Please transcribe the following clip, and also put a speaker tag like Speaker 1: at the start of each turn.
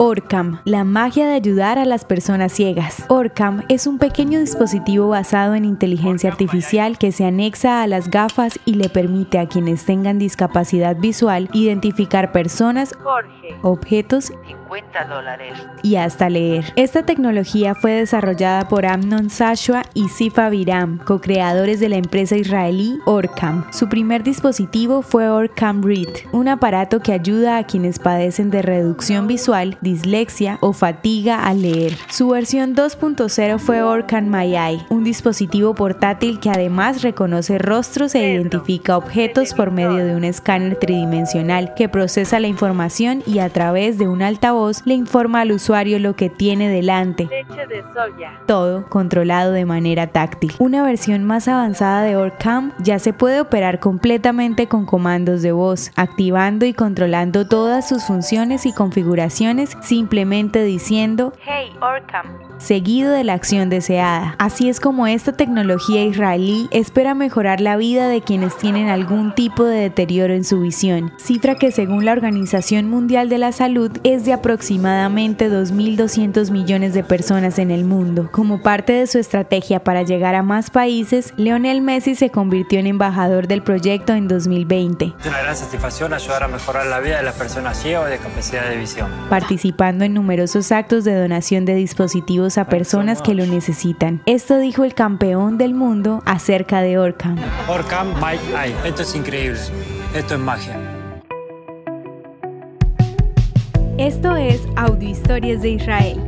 Speaker 1: Orcam, la magia de ayudar a las personas ciegas. Orcam es un pequeño dispositivo basado en inteligencia artificial que se anexa a las gafas y le permite a quienes tengan discapacidad visual identificar personas, objetos y hasta leer. Esta tecnología fue desarrollada por Amnon Sashua y Sifa Viram, co-creadores de la empresa israelí Orcam. Su primer dispositivo fue Orcam Read, un aparato que ayuda a quienes padecen de reducción visual, dislexia o fatiga al leer. Su versión 2.0 fue Orcam My Eye, un dispositivo portátil que además reconoce rostros e identifica objetos por medio de un escáner tridimensional que procesa la información y a través de un altavoz le informa al usuario lo que tiene delante. Todo controlado de manera táctil. Una versión más avanzada de Orcam ya se puede operar completamente con comandos de voz, activando y controlando todas sus funciones y configuraciones simplemente diciendo Hey Orcam seguido de la acción deseada. Así es como esta tecnología israelí espera mejorar la vida de quienes tienen algún tipo de deterioro en su visión, cifra que según la Organización Mundial de la Salud es de aproximadamente 2.200 millones de personas en el mundo. Como parte de su estrategia para llegar a más países, Leonel Messi se convirtió en embajador del proyecto en 2020.
Speaker 2: Es una gran satisfacción ayudar a mejorar la vida de las personas ciegas o de capacidad de visión.
Speaker 1: Participando en numerosos actos de donación de dispositivos a personas que lo necesitan. Esto dijo el campeón del mundo acerca de Orcam.
Speaker 2: Orcam, Mike Eye. Esto es increíble. Esto es magia.
Speaker 1: Esto es Audio Historias de Israel.